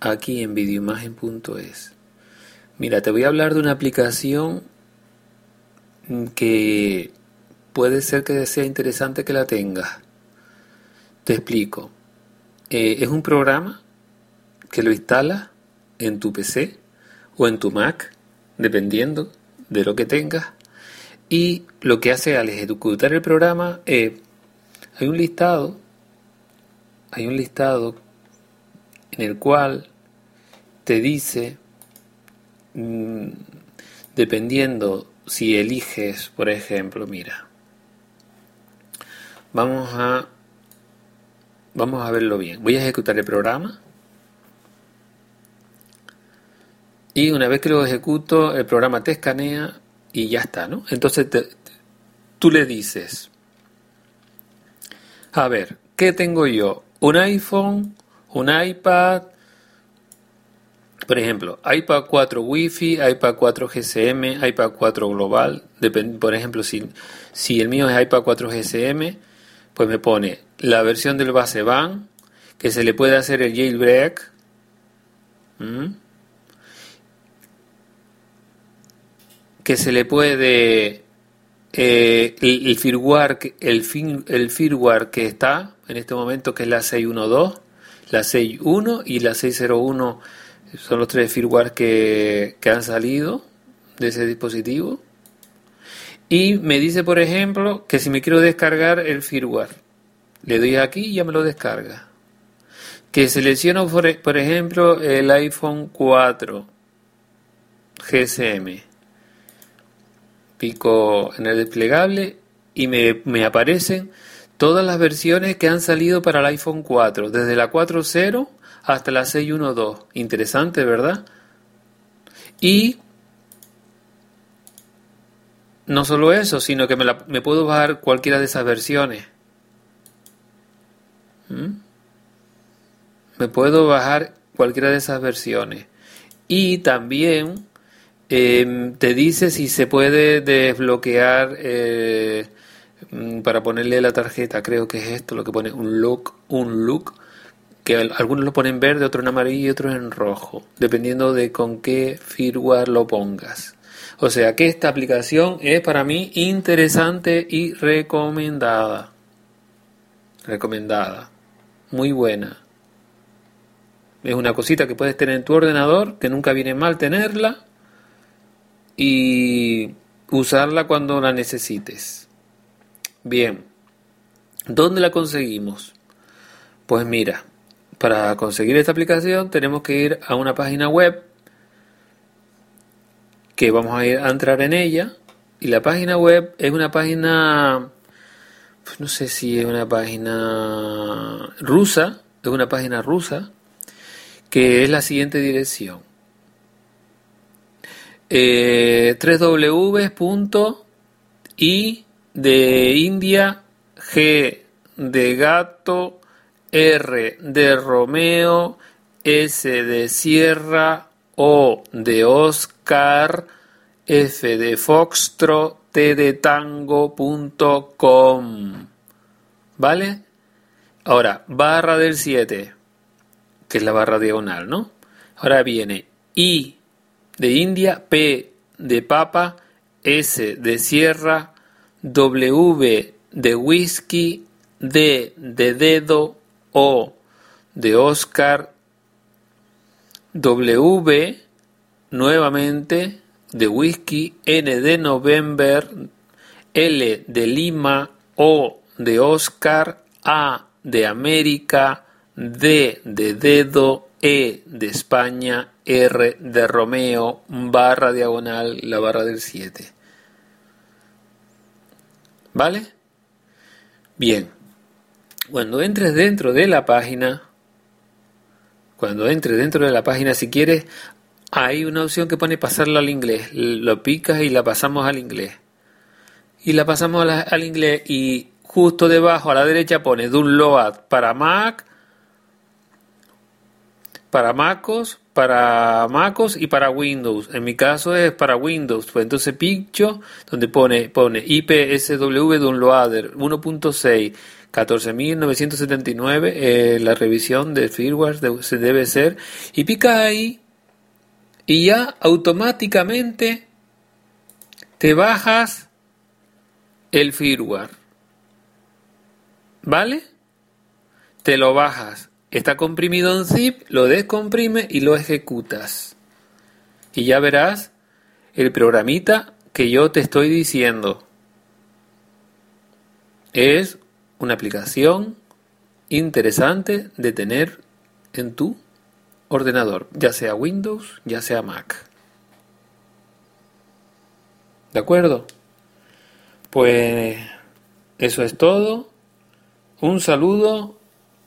aquí en videoimagen.es. Mira, te voy a hablar de una aplicación que puede ser que sea interesante que la tengas. Te explico. Eh, es un programa que lo instalas en tu PC o en tu Mac, dependiendo de lo que tengas. Y lo que hace al ejecutar el programa hay un listado, hay un listado en el cual te dice, mm, dependiendo si eliges, por ejemplo, mira, vamos a, vamos a verlo bien. Voy a ejecutar el programa. Y una vez que lo ejecuto, el programa te escanea y ya está, ¿no? Entonces tú le dices, a ver, ¿qué tengo yo? ¿Un iPhone? ¿Un iPad? Por ejemplo, iPad 4 Wi-Fi, iPad 4 GSM, iPad 4 Global. por ejemplo, si, el mío es iPad 4 GSM, pues me pone la versión del base van, que se le puede hacer el jailbreak. Que se le puede eh, el, el, el firmware que está en este momento, que es la 612, la 6.1 y la 601 son los tres firmware que, han salido de ese dispositivo. Y me dice, por ejemplo, que si me quiero descargar el firmware, le doy aquí y ya me lo descarga. Que selecciono, por, ejemplo, el iPhone 4 GSM. Pico en el desplegable y me, me aparecen todas las versiones que han salido para el iPhone 4, desde la 4.0 hasta la 612. Interesante, ¿verdad? Y no solo eso, sino que me, me puedo bajar cualquiera de esas versiones. ¿Mm? Me puedo bajar cualquiera de esas versiones. Y también em, te dice si se puede desbloquear eh, para ponerle la tarjeta. Creo que es esto lo que pone un look, un look que algunos lo ponen verde, otros en amarillo y otros en rojo, dependiendo de con qué firmware lo pongas. O sea que esta aplicación es para mí interesante y recomendada. Recomendada. Muy buena. Es una cosita que puedes tener en tu ordenador, que nunca viene mal tenerla y usarla cuando la necesites. Bien, ¿dónde la conseguimos? Pues mira, para conseguir esta aplicación tenemos que ir a una página web que vamos a ir a entrar en ella. Y la página web es una página pues no sé si es una página rusa es una página rusa que es la siguiente dirección. Eh, www.i de India G de gato R de Romeo, S de Sierra, O de Oscar, F de Foxtro, T de Tango.com. ¿Vale? Ahora, barra del 7, que es la barra diagonal, ¿no? Ahora viene I de India, P de papa, S de sierra, W de whisky, D de dedo, O de Oscar, W nuevamente de whisky, N de November, L de Lima, O de Oscar, A de América, D de dedo, E de España, R de Romeo, barra diagonal, la barra del 7. ¿Vale? Bien. Cuando entres dentro de la página, cuando entres dentro de la página, si quieres, hay una opción que pone pasarla al inglés. Lo picas y la pasamos al inglés. Y la pasamos al inglés y justo debajo a la derecha pone download para Mac, para MacOS, para MacOS y para Windows. En mi caso es para Windows. Pues entonces pincho donde pone, pone IPSW Downloader 1.6 14.979 eh, la revisión de firmware se debe ser y pica ahí y ya automáticamente te bajas el firmware. ¿Vale? Te lo bajas. Está comprimido en zip, lo descomprime y lo ejecutas. Y ya verás el programita que yo te estoy diciendo. Es una aplicación interesante de tener en tu ordenador, ya sea Windows, ya sea Mac. ¿De acuerdo? Pues eso es todo. Un saludo